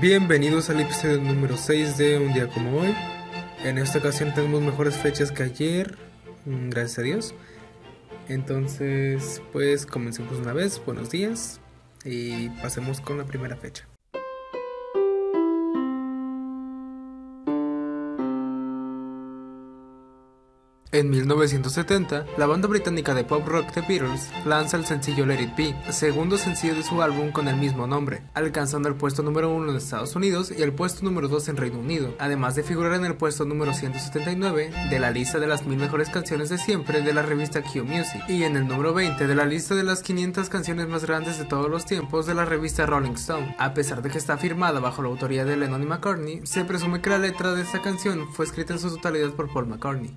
Bienvenidos al episodio número 6 de Un día como hoy. En esta ocasión tenemos mejores fechas que ayer, mm, gracias a Dios. Entonces, pues comencemos una vez. Buenos días y pasemos con la primera fecha. En 1970, la banda británica de pop rock The Beatles lanza el sencillo Let It Be, segundo sencillo de su álbum con el mismo nombre, alcanzando el puesto número 1 en Estados Unidos y el puesto número 2 en Reino Unido, además de figurar en el puesto número 179 de la lista de las mil mejores canciones de siempre de la revista Q Music y en el número 20 de la lista de las 500 canciones más grandes de todos los tiempos de la revista Rolling Stone. A pesar de que está firmada bajo la autoría de Lennon y McCartney, se presume que la letra de esta canción fue escrita en su totalidad por Paul McCartney.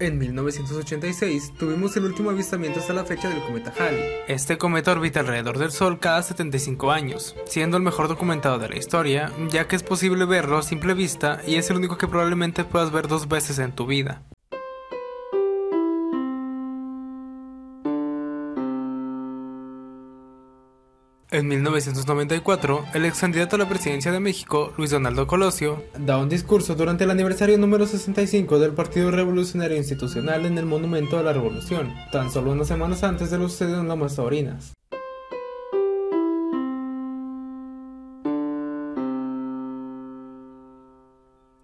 En 1986 tuvimos el último avistamiento hasta la fecha del cometa Halley. Este cometa orbita alrededor del Sol cada 75 años, siendo el mejor documentado de la historia, ya que es posible verlo a simple vista y es el único que probablemente puedas ver dos veces en tu vida. En 1994, el ex candidato a la presidencia de México, Luis Donaldo Colosio, da un discurso durante el aniversario número 65 del Partido Revolucionario Institucional en el Monumento a la Revolución, tan solo unas semanas antes de lo sucedido en Lomas Taurinas.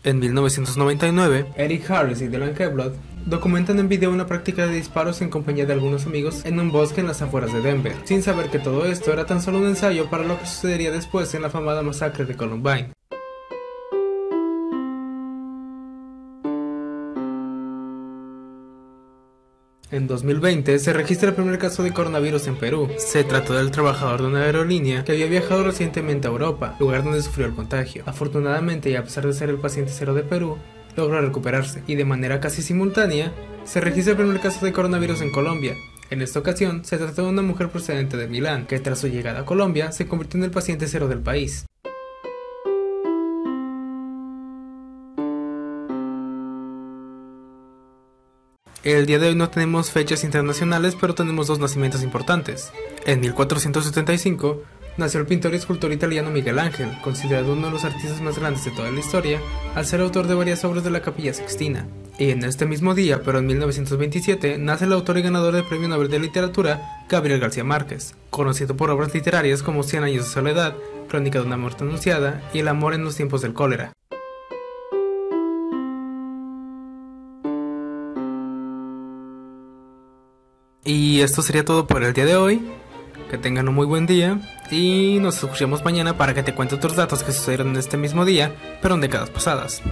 En 1999, Eric Harris y Dylan Keblad documentan en video una práctica de disparos en compañía de algunos amigos en un bosque en las afueras de Denver, sin saber que todo esto era tan solo un ensayo para lo que sucedería después en la famada masacre de Columbine. En 2020 se registra el primer caso de coronavirus en Perú. Se trató del trabajador de una aerolínea que había viajado recientemente a Europa, lugar donde sufrió el contagio. Afortunadamente y a pesar de ser el paciente cero de Perú, logró recuperarse y de manera casi simultánea se registra el primer caso de coronavirus en Colombia. En esta ocasión se trató de una mujer procedente de Milán, que tras su llegada a Colombia se convirtió en el paciente cero del país. El día de hoy no tenemos fechas internacionales, pero tenemos dos nacimientos importantes. En 1475 nació el pintor y escultor italiano Miguel Ángel, considerado uno de los artistas más grandes de toda la historia, al ser autor de varias obras de la Capilla Sixtina. Y en este mismo día, pero en 1927, nace el autor y ganador del Premio Nobel de Literatura, Gabriel García Márquez, conocido por obras literarias como Cien años de soledad, Crónica de una muerte anunciada y El amor en los tiempos del cólera. Y esto sería todo por el día de hoy. Que tengan un muy buen día y nos escuchamos mañana para que te cuente otros datos que sucedieron en este mismo día, pero en décadas pasadas.